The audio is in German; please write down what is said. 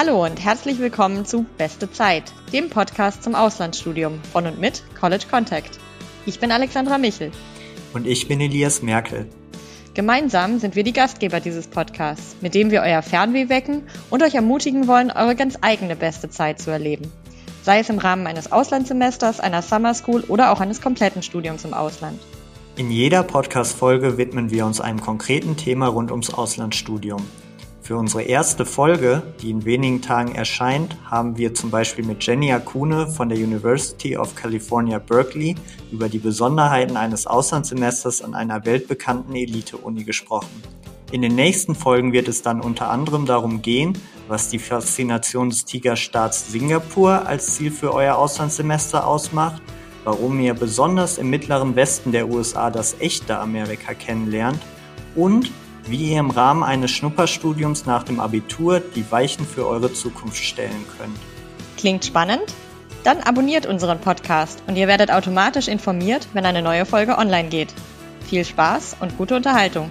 Hallo und herzlich willkommen zu Beste Zeit, dem Podcast zum Auslandsstudium von und mit College Contact. Ich bin Alexandra Michel. Und ich bin Elias Merkel. Gemeinsam sind wir die Gastgeber dieses Podcasts, mit dem wir euer Fernweh wecken und euch ermutigen wollen, eure ganz eigene beste Zeit zu erleben. Sei es im Rahmen eines Auslandssemesters, einer Summer School oder auch eines kompletten Studiums im Ausland. In jeder Podcast-Folge widmen wir uns einem konkreten Thema rund ums Auslandsstudium. Für unsere erste Folge, die in wenigen Tagen erscheint, haben wir zum Beispiel mit Jenny Akune von der University of California, Berkeley über die Besonderheiten eines Auslandssemesters an einer weltbekannten Elite-Uni gesprochen. In den nächsten Folgen wird es dann unter anderem darum gehen, was die Faszination des Tigerstaats Singapur als Ziel für euer Auslandssemester ausmacht, warum ihr besonders im mittleren Westen der USA das echte Amerika kennenlernt und wie ihr im Rahmen eines Schnupperstudiums nach dem Abitur die Weichen für eure Zukunft stellen könnt. Klingt spannend? Dann abonniert unseren Podcast und ihr werdet automatisch informiert, wenn eine neue Folge online geht. Viel Spaß und gute Unterhaltung!